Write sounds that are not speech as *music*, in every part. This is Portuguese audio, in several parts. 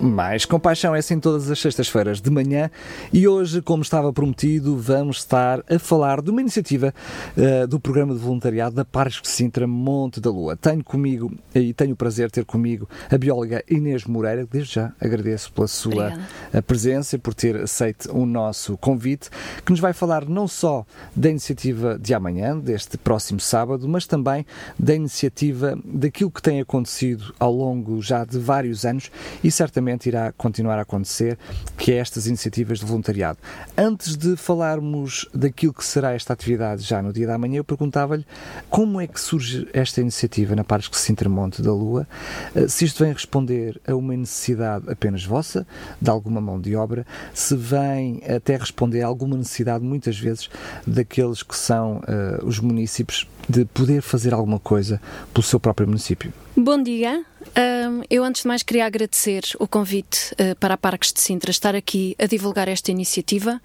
mais compaixão é assim todas as sextas-feiras de manhã e hoje, como estava prometido, vamos estar a falar de uma iniciativa uh, do programa de voluntariado da Parques de Sintra Monte da Lua. Tenho comigo e tenho o prazer de ter comigo a bióloga Inês Moreira, desde já agradeço pela sua Obrigada. Presença, por ter aceito o nosso convite, que nos vai falar não só da iniciativa de amanhã, deste próximo sábado, mas também da iniciativa daquilo que tem acontecido ao longo já de vários anos e certamente certamente irá continuar a acontecer, que é estas iniciativas de voluntariado. Antes de falarmos daquilo que será esta atividade já no dia da manhã, eu perguntava-lhe como é que surge esta iniciativa na Parques de Sintermonte da Lua, eh, se isto vem responder a uma necessidade apenas vossa, de alguma mão de obra, se vem até responder a alguma necessidade, muitas vezes, daqueles que são uh, os municípios de poder fazer alguma coisa pelo seu próprio município. Bom dia. Um, eu, antes de mais, queria agradecer o convite uh, para a Parques de Sintra estar aqui a divulgar esta iniciativa.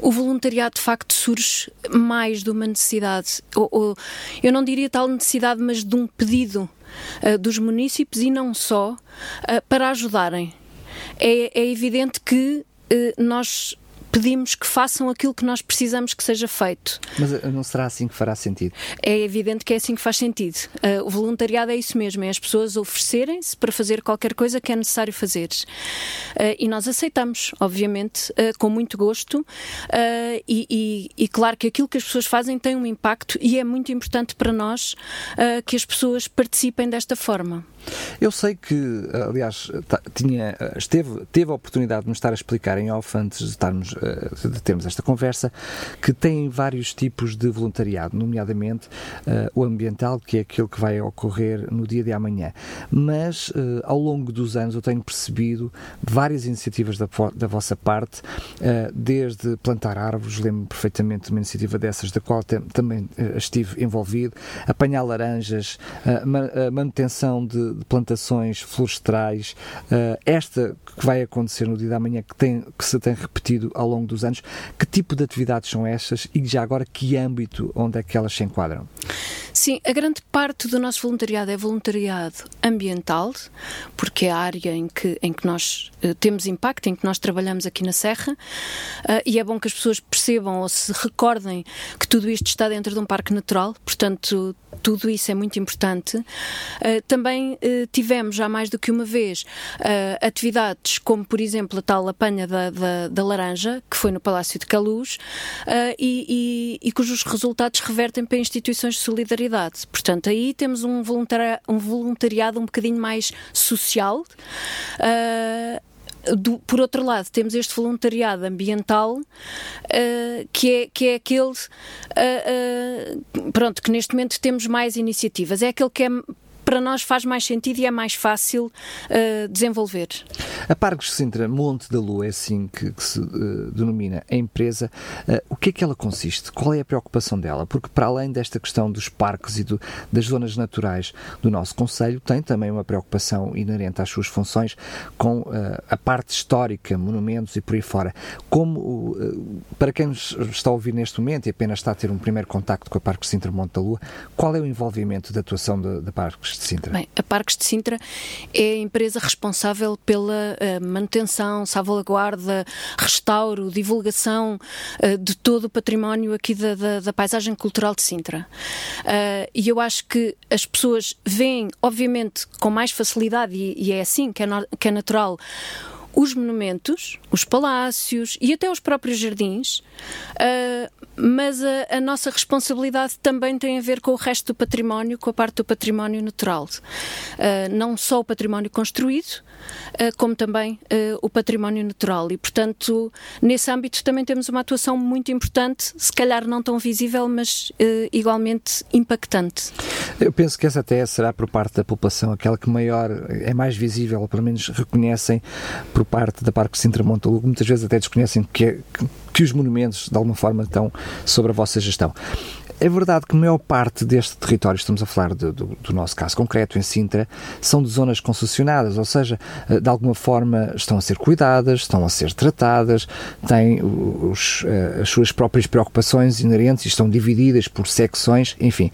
O voluntariado, de facto, surge mais de uma necessidade, ou, ou eu não diria tal necessidade, mas de um pedido uh, dos municípios e não só, uh, para ajudarem. É, é evidente que nós pedimos que façam aquilo que nós precisamos que seja feito. Mas eh, não será assim que fará sentido? É evidente que é assim que faz sentido. Uh, o voluntariado é isso mesmo, é as pessoas oferecerem-se para fazer qualquer coisa que é necessário fazer. Uh, e nós aceitamos, obviamente, uh, com muito gosto. E, e, e, claro que aquilo que as pessoas fazem tem um impacto e é muito importante para nós que as pessoas participem desta forma. Eu sei que, aliás, tinha, esteve, teve a oportunidade de nos estar a explicar em off antes de, estarmos, eh, de termos esta conversa, que tem vários tipos de voluntariado, nomeadamente uh, o ambiental, que é aquele que vai ocorrer no dia de amanhã. Mas, uh, ao longo dos anos, eu tenho percebido várias iniciativas da, da vossa parte, uh, desde plantar árvores, lembro perfeitamente de uma iniciativa dessas, da qual também estive envolvido, apanhar laranjas, manutenção de de plantações florestais, uh, esta que vai acontecer no dia da manhã, que, tem, que se tem repetido ao longo dos anos, que tipo de atividades são estas e já agora que âmbito onde é que elas se enquadram? Sim, a grande parte do nosso voluntariado é voluntariado ambiental, porque é a área em que, em que nós uh, temos impacto, em que nós trabalhamos aqui na Serra, uh, e é bom que as pessoas percebam ou se recordem que tudo isto está dentro de um parque natural, portanto, tudo isso é muito importante. Uh, também tivemos já mais do que uma vez atividades como, por exemplo, a tal apanha da, da, da laranja, que foi no Palácio de Caluz, e, e, e cujos resultados revertem para instituições de solidariedade. Portanto, aí temos um, voluntari um voluntariado um bocadinho mais social. Uh, do, por outro lado, temos este voluntariado ambiental, uh, que, é, que é aquele, uh, pronto, que neste momento temos mais iniciativas. É aquele que é para nós faz mais sentido e é mais fácil uh, desenvolver. A Parques Sintra Monte da Lua é assim que, que se uh, denomina a empresa. Uh, o que é que ela consiste? Qual é a preocupação dela? Porque para além desta questão dos parques e do, das zonas naturais do nosso Conselho, tem também uma preocupação inerente às suas funções com a parte histórica, monumentos e por aí fora. Como, para quem nos está a ouvir neste momento e apenas está a ter um primeiro contacto com a Parques Sintra Monte da Lua, qual é o envolvimento da atuação da Parques Parques de Sintra? Bem, a Parques de Sintra é a empresa responsável pela uh, manutenção, salvaguarda, restauro, divulgação uh, de todo o património aqui da, da, da paisagem cultural de Sintra. Uh, e eu acho que as pessoas veem, obviamente, com mais facilidade, e, e é assim que é, no, que é natural, os monumentos, os palácios e até os próprios jardins, uh, mas a, a, nossa responsabilidade também tem a ver com o resto do património, com a parte do património natural. Uh, não só o património construído, uh, como também o património natural. E, portanto, nesse âmbito também temos uma atuação muito importante, se calhar não tão visível, mas igualmente impactante. Eu penso que essa até será por parte da população aquela que maior é mais visível, ou pelo menos reconhecem por parte da Parque Sintra Montalugo, muitas vezes até desconhecem que, é, que os monumentos de alguma forma estão sobre a vossa gestão. É verdade que a maior parte deste território, estamos a falar do, do, do, nosso caso concreto em Sintra, são de zonas concessionadas, ou seja, eh, de alguma forma estão a ser cuidadas, estão a ser tratadas, têm os, eh, as suas próprias preocupações inerentes e estão divididas por secções, enfim.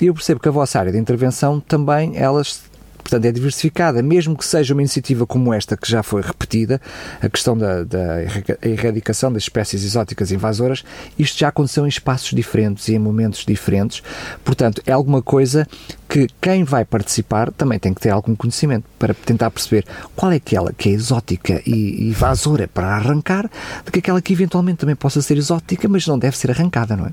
E eu percebo que a vossa área de intervenção também, elas portanto é diversificada, mesmo que seja uma iniciativa como esta que já foi repetida, a questão da, da erradicação das espécies exóticas invasoras, isto já aconteceu em espaços diferentes e em momentos diferentes, portanto é alguma coisa que quem vai participar também tem que ter algum conhecimento para tentar perceber qual é aquela que é exótica e invasora para arrancar, do que aquela que eventualmente também possa ser exótica, mas não deve ser arrancada, não é?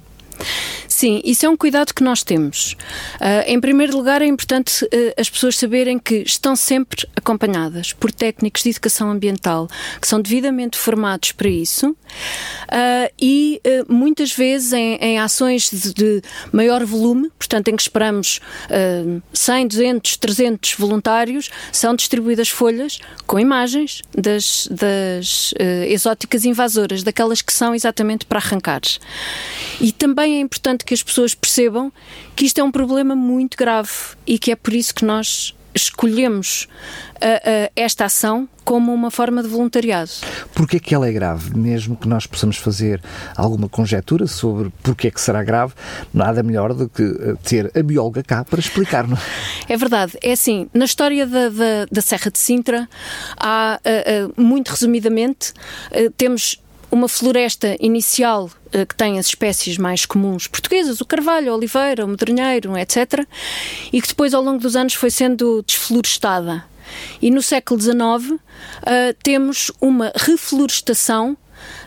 Sim, isso é um cuidado que nós temos. Uh, em primeiro lugar, é importante uh, as pessoas saberem que estão sempre acompanhadas por técnicos de educação ambiental que são devidamente formados para isso uh, e muitas vezes em, em ações de, de, maior volume, portanto, em que esperamos 100, 200, 300 voluntários, são distribuídas folhas com imagens das, das exóticas invasoras, daquelas que são exatamente para arrancar. E também é importante que as pessoas percebam que isto é um problema muito grave e que é por isso que nós escolhemos uh, uh, esta ação como uma forma de voluntariado. Porquê que ela é grave? Mesmo que nós possamos fazer alguma conjectura sobre porquê que será grave, nada melhor do que uh, ter a bióloga cá para explicar, não *laughs* é? É verdade. É assim, na história da, da, da Serra de Sintra, há, muito resumidamente, temos uma floresta inicial uh, que tem as espécies mais comuns portuguesas, o carvalho, a oliveira, o medronheiro, etc., e que depois, ao longo dos anos, foi sendo desflorestada. E no século XIX uh, temos uma reflorestação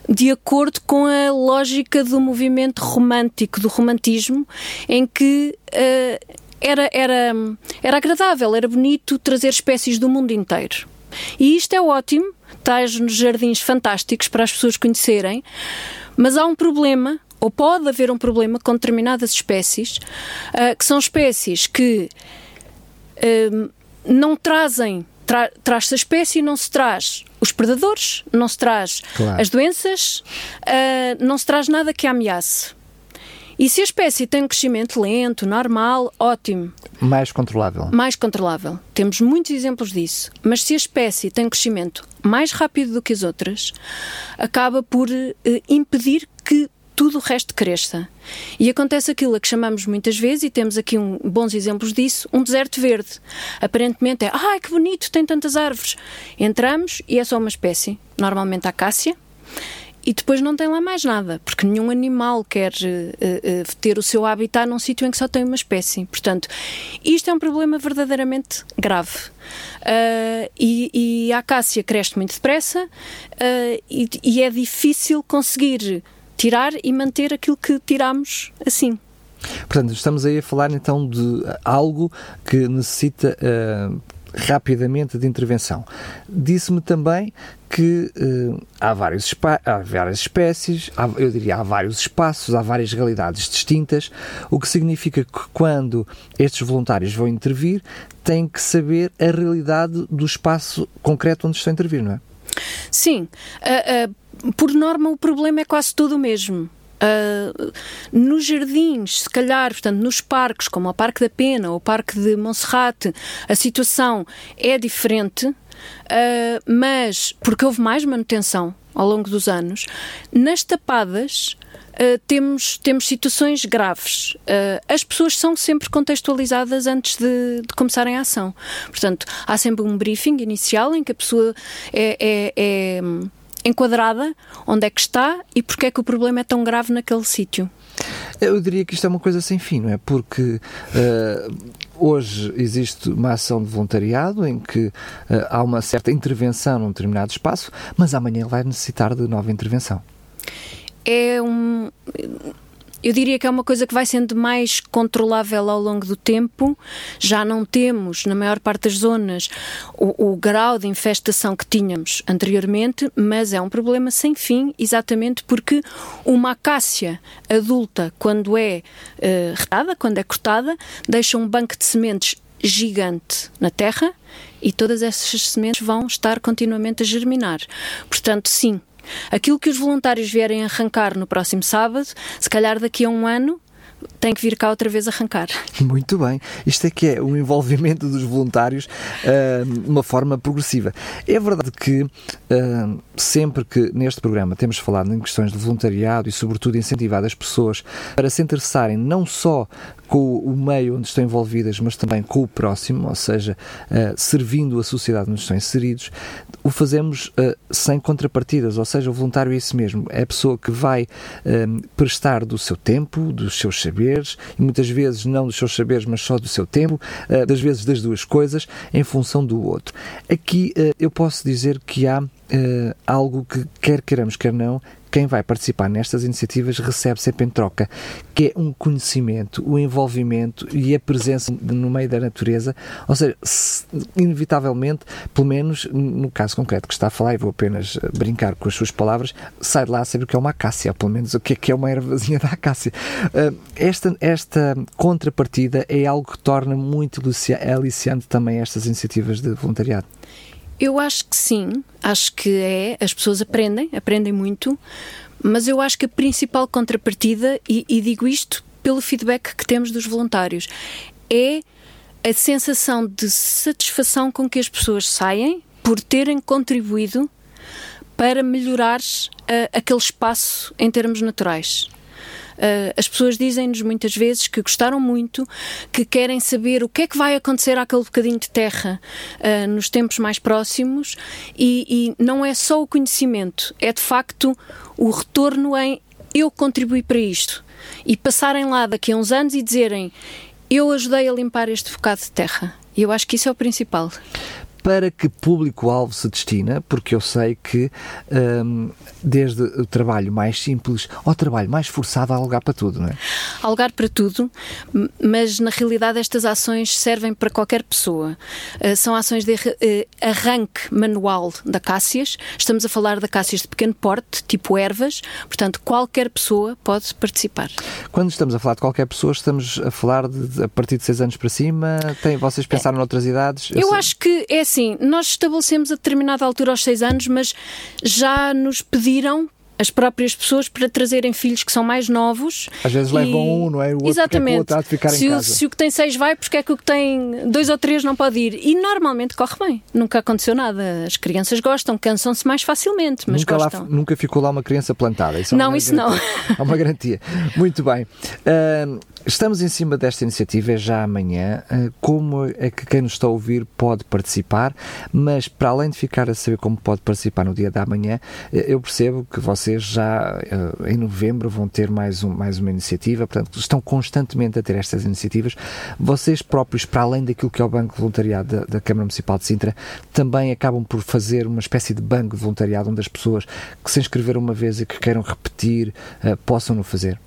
de acordo com a lógica do movimento romântico, do romantismo, em que uh, era, era, era agradável, era bonito trazer espécies do mundo inteiro. E isto é ótimo, tais nos jardins fantásticos para as pessoas conhecerem, mas há um problema ou pode haver um problema com determinadas espécies, uh, que são espécies que uh, não trazem, tra traz-se a espécie e não se traz os predadores, não se traz claro. as doenças, uh, não se traz nada que a ameace. E se a espécie tem um crescimento lento, normal, ótimo. Mais controlável. Mais controlável. Temos muitos exemplos disso. Mas se a espécie tem um crescimento mais rápido do que as outras, acaba por uh, impedir que tudo o resto cresça. E acontece aquilo a que chamamos muitas vezes, e temos aqui um, bons exemplos disso, um deserto verde. Aparentemente é, ai que bonito, tem tantas árvores. Entramos e é só uma espécie, normalmente a acácia, e depois não tem lá mais nada, porque nenhum animal quer uh, uh, ter o seu habitat num sítio em que só tem uma espécie. Portanto, isto é um problema verdadeiramente grave. Uh, e, e, a acácia cresce muito depressa e, e é difícil conseguir tirar e manter aquilo que tiramos assim. Portanto, estamos aí a falar então de algo que necessita uh, rapidamente de intervenção. Disse-me também que uh, há, vários há várias espécies, há, eu diria há vários espaços, há várias realidades distintas, o que significa que quando estes voluntários vão intervir, têm que saber a realidade do espaço concreto onde estão a intervir, não é? Sim. Uh, uh, por norma, o problema é quase todo o mesmo. Uh, nos jardins, se calhar, portanto, nos parques, como o Parque da Pena ou o Parque de Monserrate, a situação é diferente, uh, mas porque houve mais manutenção ao longo dos anos. Nas tapadas, Uh, temos, temos situações graves. Uh, as pessoas são sempre contextualizadas antes de, de, começarem a ação. Portanto, há sempre um briefing inicial em que a pessoa é, é, é enquadrada, onde é que está e porque é que o problema é tão grave naquele sítio. Eu diria que isto é uma coisa sem fim, não é? Porque uh, hoje existe uma ação de voluntariado em que uh, há uma certa intervenção num determinado espaço, mas amanhã vai necessitar de nova intervenção. É um eu diria que é uma coisa que vai sendo mais controlável ao longo do tempo. Já não temos, na maior parte das zonas, o, o grau de infestação que tínhamos anteriormente, mas é um problema sem fim, exatamente porque uma acácia adulta, quando é uh, retada, quando é cortada, deixa um banco de sementes gigante na terra e todas essas sementes vão estar continuamente a germinar. Portanto, sim, Aquilo que os voluntários vierem arrancar no próximo sábado, se calhar daqui a um ano, tem que vir cá outra vez arrancar. Muito bem. Isto é que é o envolvimento dos voluntários uh, de uma forma progressiva. É verdade que uh, sempre que neste programa temos falado em questões de voluntariado e, sobretudo, incentivado as pessoas para se interessarem não só com o meio onde estão envolvidas, mas também com o próximo, ou seja, uh, servindo a sociedade onde estão inseridos, o fazemos uh, sem contrapartidas, ou seja, o voluntário é isso mesmo, é a pessoa que vai uh, prestar do seu tempo, dos seus saberes, e muitas vezes não dos seus saberes, mas só do seu tempo, das vezes das duas coisas, em função do outro. Aqui eu posso dizer que há algo que, quer queiramos, quer não, quem vai participar nestas iniciativas recebe sempre em troca, que é um conhecimento, o envolvimento e a presença no meio da natureza, ou seja, inevitavelmente, pelo menos no caso concreto que está a falar, e vou apenas eh, brincar com as suas palavras, sai de lá a saber o que é uma acácia, pelo menos o que é, que é uma ervazinha da acácia. Eh, esta, esta contrapartida é algo que torna muito aliciante também estas iniciativas de voluntariado. Eu acho que sim, acho que é. As pessoas aprendem, aprendem muito, mas eu acho que a principal contrapartida, e, e digo isto pelo feedback que temos dos voluntários, é a sensação de satisfação com que as pessoas saem por terem contribuído para melhorar uh, aquele espaço em termos naturais. Uh, as pessoas dizem-nos muitas vezes que gostaram muito, que querem saber o que é que vai acontecer àquele bocadinho de terra uh, nos tempos mais próximos e, e não é só o conhecimento, é de facto o retorno em eu contribuí para isto e passarem lá daqui a uns anos e dizerem eu ajudei a limpar este bocado de terra. E eu acho que isso é o principal para que público-alvo se destina, porque eu sei que um, desde o trabalho mais simples ao trabalho mais forçado há lugar para tudo, não é? Há lugar para tudo, mas na realidade estas ações servem para qualquer pessoa. Uh, são ações de uh, arranque manual da cássias. Estamos a falar de cássias de pequeno porte, tipo ervas, portanto qualquer pessoa pode participar. Quando estamos a falar de qualquer pessoa, estamos a falar de, de a partir de 6 anos para cima? Tem, vocês pensaram é. noutras idades? Eu, eu acho que é assim nós estabelecemos a determinada altura aos seis anos, mas já nos pediram as próprias pessoas para trazerem filhos que são mais novos. Às vezes e... levam um, não é? O outro Exatamente. É o outro ficar se, em casa. O, se o que tem seis vai, porque é que o que tem dois ou três não pode ir? E normalmente corre bem. Nunca aconteceu nada. As crianças gostam, cansam-se mais facilmente, mas nunca gostam. Lá, nunca ficou lá uma criança plantada. Isso é não, isso garantia. não. *laughs* É uma garantia. Muito bem. Uh, Estamos em cima desta iniciativa, é já amanhã. Ah, como é que quem nos está a ouvir pode participar? Mas para além de ficar a saber como pode participar no dia da manhã, ah, eu percebo que vocês já ah, em novembro vão ter mais, um, mais uma iniciativa, portanto, estão constantemente a ter estas iniciativas. Vocês próprios, para além daquilo que é o Banco de Voluntariado da, da Câmara Municipal de Sintra, também acabam por fazer uma espécie de banco de voluntariado onde as pessoas que se inscreveram uma vez e que queiram repetir possam no fazer.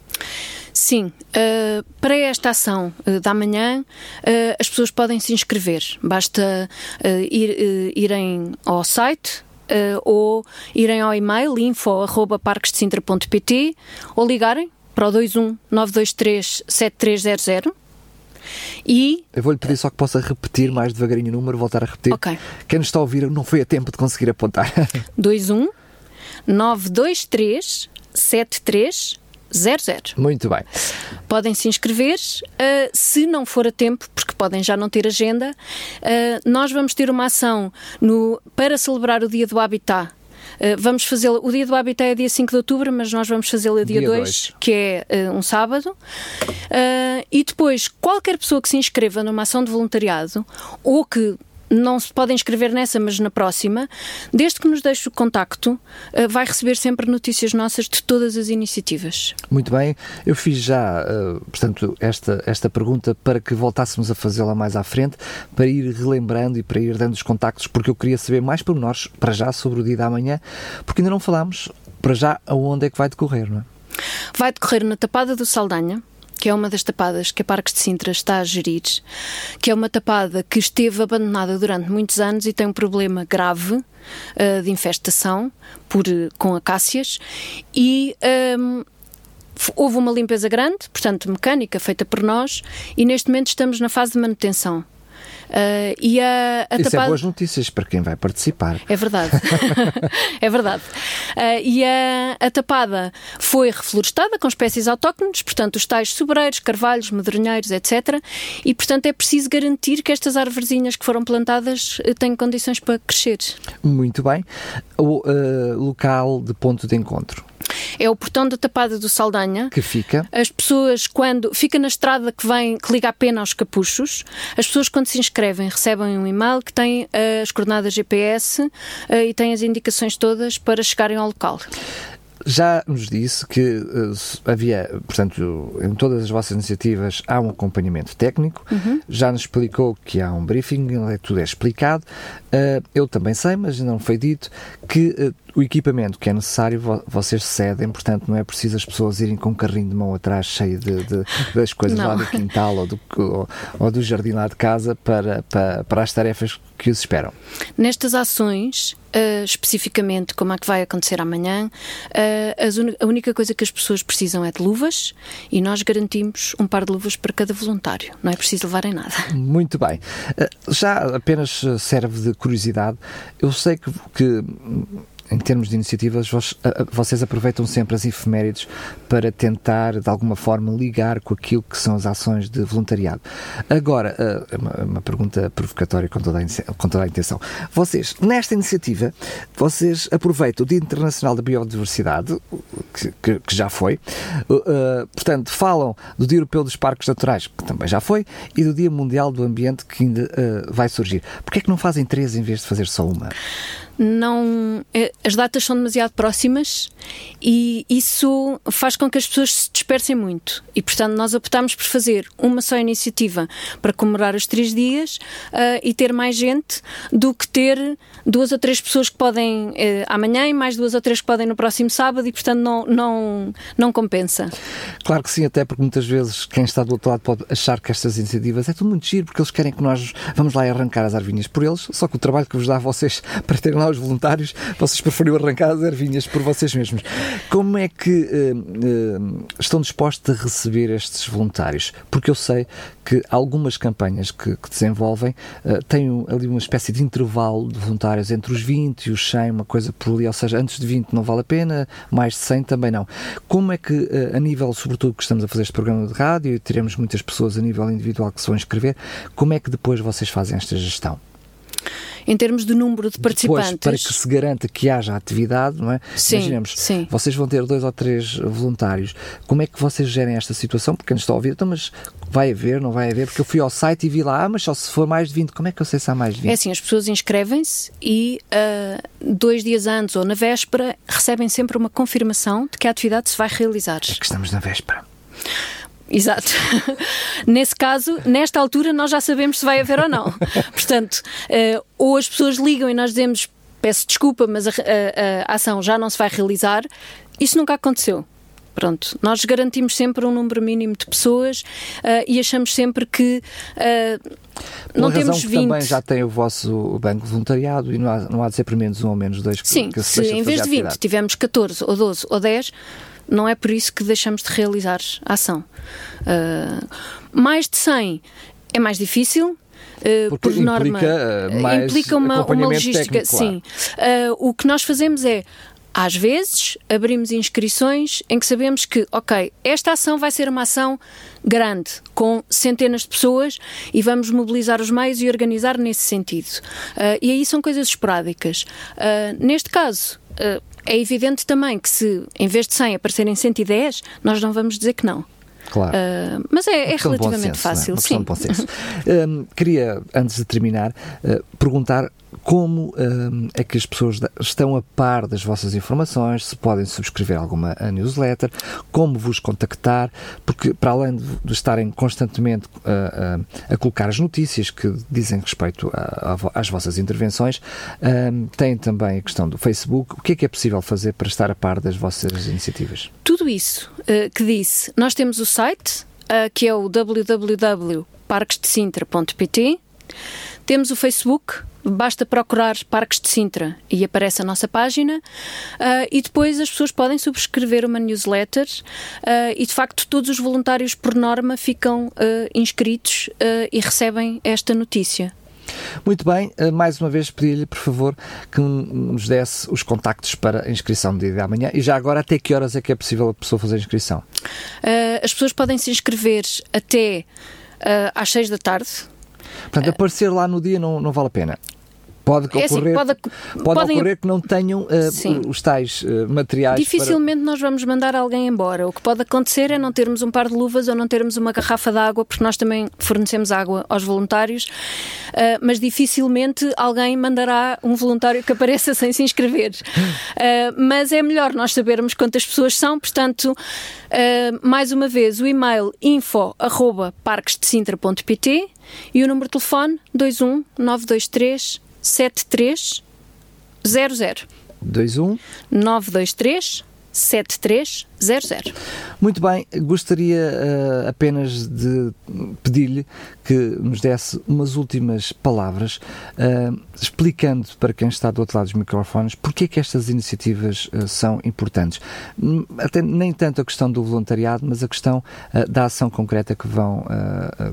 Sim, uh, para esta ação uh, da manhã, uh, as pessoas podem se inscrever. Basta ir, irem ao site ou irem ao e-mail info.parquesdecintra.pt ou ligarem para o 21 923 7300 e... Eu vou-lhe pedir só que possa repetir mais devagarinho o número, voltar a repetir. Ok. Quem nos está a ouvir não foi a tempo de conseguir apontar. 21 923 7300 00. Muito bem. Podem se inscrever, uh, se não for a tempo, porque podem já não ter agenda. Uh, nós vamos ter uma ação no, para celebrar o Dia do Habitat. Uh, vamos fazer o dia do Habitat é dia 5 de outubro, mas nós vamos fazê-lo dia, dia 2, que é uh, um sábado. Uh, e depois, qualquer pessoa que se inscreva numa ação de voluntariado ou que não se pode inscrever nessa, mas na próxima, desde que nos deixe o contacto, uh, vai receber sempre notícias nossas de todas as iniciativas. Muito bem, eu fiz já, uh, portanto, esta, esta pergunta para que voltássemos a fazê-la mais à frente, para ir relembrando e para ir dando os contactos, porque eu queria saber mais pormenores, para já, sobre o dia da manhã, porque ainda não falámos, para já, aonde é que vai decorrer, não é? Vai decorrer na Tapada do Saldanha, que é uma das tapadas que a Parques de Sintra está a gerir, que é uma tapada que esteve abandonada durante muitos anos e tem um problema grave uh, de infestação por, com acácias e um, houve uma limpeza grande, portanto mecânica, feita por nós e neste momento estamos na fase de manutenção. Uh, e a, a Isso tapada... é boas notícias para quem vai participar. É verdade. *laughs* é verdade. Uh, e a, a tapada foi reflorestada com espécies autóctones, portanto, os tais sobreiros, carvalhos, medronheiros, etc. E, portanto, é preciso garantir que estas árvorezinhas que foram plantadas eh, têm condições para crescer. Muito bem. O uh, local de ponto de encontro. É o portão da Tapada do Saldanha. Que fica? As pessoas, quando. Fica na estrada que vem, que liga a pena aos capuchos. As pessoas, quando se inscrevem, recebem um e-mail que tem uh, as coordenadas GPS uh, e tem as indicações todas para chegarem ao local já nos disse que uh, havia, portanto, em todas as vossas iniciativas há um acompanhamento técnico, uhum. já nos explicou que há um briefing, tudo é explicado. Uh, eu também sei, mas não foi dito, que uh, o equipamento que é necessário vocês cedem, portanto não é preciso as pessoas irem com um carrinho de mão atrás cheio de, de das coisas não. lá do *laughs* quintal ou do, ou, ou, do jardim lá de casa para, para, para as tarefas que os esperam. Nestas ações, uh, especificamente como é que vai acontecer amanhã, uh, a única coisa que as pessoas precisam é de luvas e nós garantimos um par de luvas para cada voluntário. Não é preciso levarem nada. *laughs* Muito bem. Uh, já apenas serve de curiosidade, eu sei que, que em termos de iniciativas, vocês aproveitam sempre as efemérides para tentar, de alguma forma, ligar com aquilo que são as ações de voluntariado. Agora, é uma pergunta provocatória com toda, a, intenção. Vocês, nesta iniciativa, vocês aproveitam o Dia Internacional da Biodiversidade, que, já foi, uh, portanto, falam do Dia Europeu dos Parques Naturais, que também já foi, e do Dia Mundial do Ambiente, que ainda uh, vai surgir. Porquê é que não fazem três em vez de fazer só uma? Não eh, as datas são demasiado próximas e isso faz com que as pessoas se dispersem muito e portanto nós optámos por fazer uma só iniciativa para comemorar os três dias uh, e ter mais gente do que ter duas ou três pessoas que podem uh, amanhã e mais duas ou três que podem no próximo sábado e portanto não, não, não compensa. Claro que sim, até porque muitas vezes quem está do outro lado pode achar que estas iniciativas é tudo muito giro porque eles querem que nós vamos lá arrancar as arvinhas por eles, só que o trabalho que vos dá a vocês *laughs* para terem lá os voluntários, vocês preferiram arrancar as ervinhas por vocês mesmos. Como é que uh, uh, estão dispostos a receber estes voluntários? Porque eu sei que algumas campanhas que, que desenvolvem uh, têm ali uma espécie de intervalo de voluntários entre os 20 e os 100, uma coisa por ali, ou seja, antes de 20 não vale a pena, mais de 100 também não. Como é que, a nível, sobretudo que estamos a fazer este programa de rádio e teremos muitas pessoas a nível individual que se vão inscrever, como é que depois vocês fazem esta gestão? Em termos de número de participantes. Depois, para que se garanta que haja atividade, não é? Sim, Imaginemos, sim. vocês vão ter dois ou três voluntários. Como é que vocês gerem esta situação? Porque nos está a ouvir, então, mas vai haver, não vai haver? Porque eu fui ao site e vi lá, ah, mas só se for mais de 20, como é que eu sei se há mais de 20? É assim, as pessoas inscrevem-se e uh, dois dias antes ou na véspera recebem sempre uma confirmação de que a atividade se vai realizar. É que estamos na véspera. Exato. *laughs* Nesse caso, nesta altura, nós já sabemos se vai haver ou não. *laughs* Portanto, uh, ou as pessoas ligam e nós dizemos peço desculpa, mas a, a, a, ação já não se vai realizar. Isso nunca aconteceu. Pronto, nós garantimos sempre um número mínimo de pessoas uh, e achamos sempre que uh, não temos 20. também já tem o vosso banco de voluntariado e não há, não há de ser pelo menos um ou menos dois que, Sim, que se, se em vez de 20 tivemos 14 ou 12 ou 10, não é por isso que deixamos de realizar a ação. Uh, mais de 100 é mais difícil, Uh, por implica, norma, uh, mais implica uma, uma logística. Técnico, sim. Uh, o que nós fazemos é. Às vezes abrimos inscrições em que sabemos que, ok, esta ação vai ser uma ação grande, com centenas de pessoas e vamos mobilizar os meios e organizar nesse sentido. e aí são coisas esporádicas. neste caso, é evidente também que se em vez de 100 aparecerem 110, nós não vamos dizer que não. Claro. Uh, mas é, é relativamente senso, fácil, é? sim. um, *laughs* queria, antes de terminar, uh, perguntar como um, é que as pessoas estão a par das vossas informações, se podem subscrever alguma newsletter, como vos contactar, porque para além de, de estarem constantemente uh, uh, a colocar as notícias que dizem respeito às vossas intervenções, um, têm também a questão do Facebook. O que é que é possível fazer para estar a par das vossas iniciativas? Tudo isso uh, que disse, nós temos o site, que é o www.parquesdecintra.pt, temos o Facebook, basta procurar Parques de Sintra e aparece a nossa página uh, e depois as pessoas podem subscrever uma newsletter uh, e de facto todos os voluntários por norma ficam uh, inscritos e recebem esta notícia. Muito bem, mais uma vez pedi-lhe, por favor, que nos desse os contactos para a inscrição do dia de amanhã e já agora até que horas é que é possível a pessoa fazer a inscrição? as pessoas podem se inscrever até às 6 da tarde Portanto, aparecer lá no dia não, não vale a pena. Pode ocorrer, é assim, pode, pode podem... ocorrer que não tenham uh, os tais uh, materiais. Dificilmente para... nós vamos mandar alguém embora. O que pode acontecer é não termos um par de luvas ou não termos uma garrafa de água, porque nós também fornecemos água aos voluntários, uh, mas dificilmente alguém mandará um voluntário que apareça *laughs* sem se inscrever. mas é melhor nós sabermos quantas pessoas são, portanto, mais uma vez, o e-mail info.parquesdecintra.pt e o número de telefone 21 923 7300. 21 923 7300. Muito bem, gostaria uh, apenas de pedir-lhe que nos desse umas últimas palavras uh, explicando para quem está do outro lado dos microfones porque é que estas iniciativas uh, são importantes. Até nem tanto a questão do voluntariado, mas a questão da ação concreta que vão,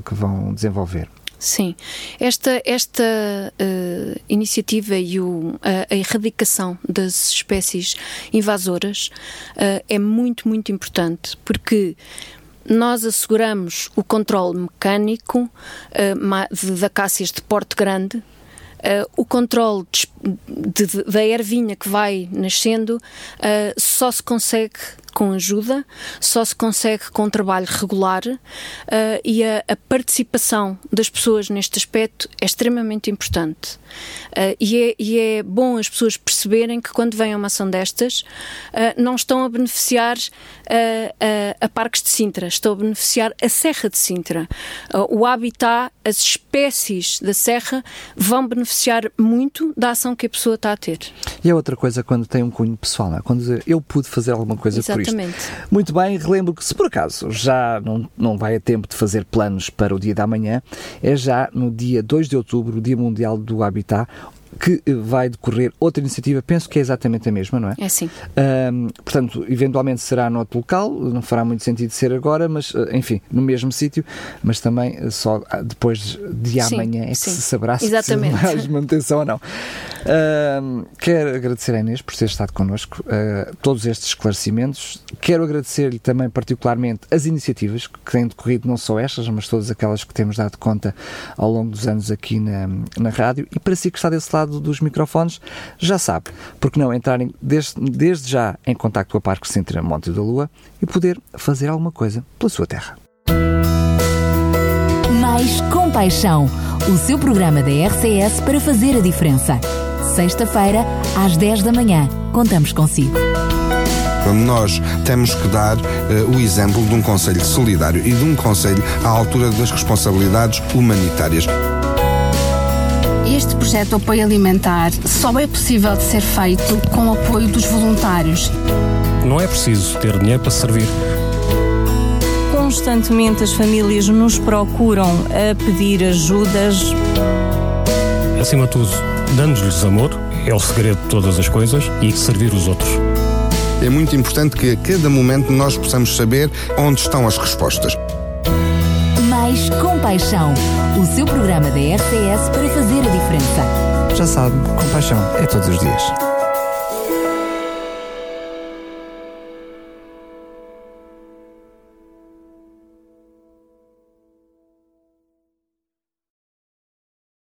que vão desenvolver. Sim, esta, esta uh, iniciativa e o, a, a, erradicação das espécies invasoras uh, é muito, muito importante porque nós asseguramos o controle mecânico uh, de, acácias de porte grande, o controle de, de, da ervinha que vai nascendo uh, só se consegue com ajuda, só se consegue com trabalho regular uh, e a, a, participação das pessoas neste aspecto é extremamente importante. Uh, e, é, e, é, bom as pessoas perceberem que quando vêm a uma ação destas, uh, não estão a beneficiar a Parques de Sintra, estão a beneficiar a Serra de Sintra. o habitat, as espécies da Serra vão beneficiar muito da ação que a pessoa está a ter. E é outra coisa quando tem um cunho pessoal, é? quando eu pude fazer alguma coisa Exatamente. por Exatamente. Muito bem, relembro que se por acaso já não, não vai a tempo de fazer planos para o dia da manhã, é já no dia 2 de outubro, o Dia Mundial do Habitat, que vai decorrer outra iniciativa, penso que é exatamente a mesma, não é? É sim. Um, portanto, eventualmente será no outro local, não fará muito sentido ser agora, mas eh, enfim, no mesmo sítio, mas também eh, só ah, depois de amanhã sim, é que sim. se saberá exatamente. *laughs* se mais manutenção ou não. Um, quero agradecer a Inês por ter estado connosco, uh, todos estes esclarecimentos. Quero agradecer-lhe também particularmente as iniciativas que têm decorrido, não só estas, mas todas aquelas que temos dado conta ao longo dos anos aqui na, na rádio. E para si que está desse lado lado dos microfones, já sabe, porque não entrarem desde, desde já em contato com a Parque Centro Monte da Lua e poder fazer alguma coisa pela sua terra. Mais Compaixão, o seu programa da RCS para fazer a diferença. Sexta-feira, às 10 da manhã. Contamos consigo. Nós temos que dar uh, o exemplo de um Conselho solidário e de um Conselho à altura das responsabilidades humanitárias. Este projeto de apoio alimentar só é possível de ser feito com o apoio dos voluntários. Não é preciso ter dinheiro para servir. Constantemente as famílias nos procuram a pedir ajudas. Acima de tudo, dando-lhes amor, é o segredo de todas as coisas e servir os outros. É muito importante que a cada momento nós possamos saber onde estão as respostas. Mais Compaixão, o seu programa da RCS para fazer a diferença. Já sabe, compaixão é todos os dias.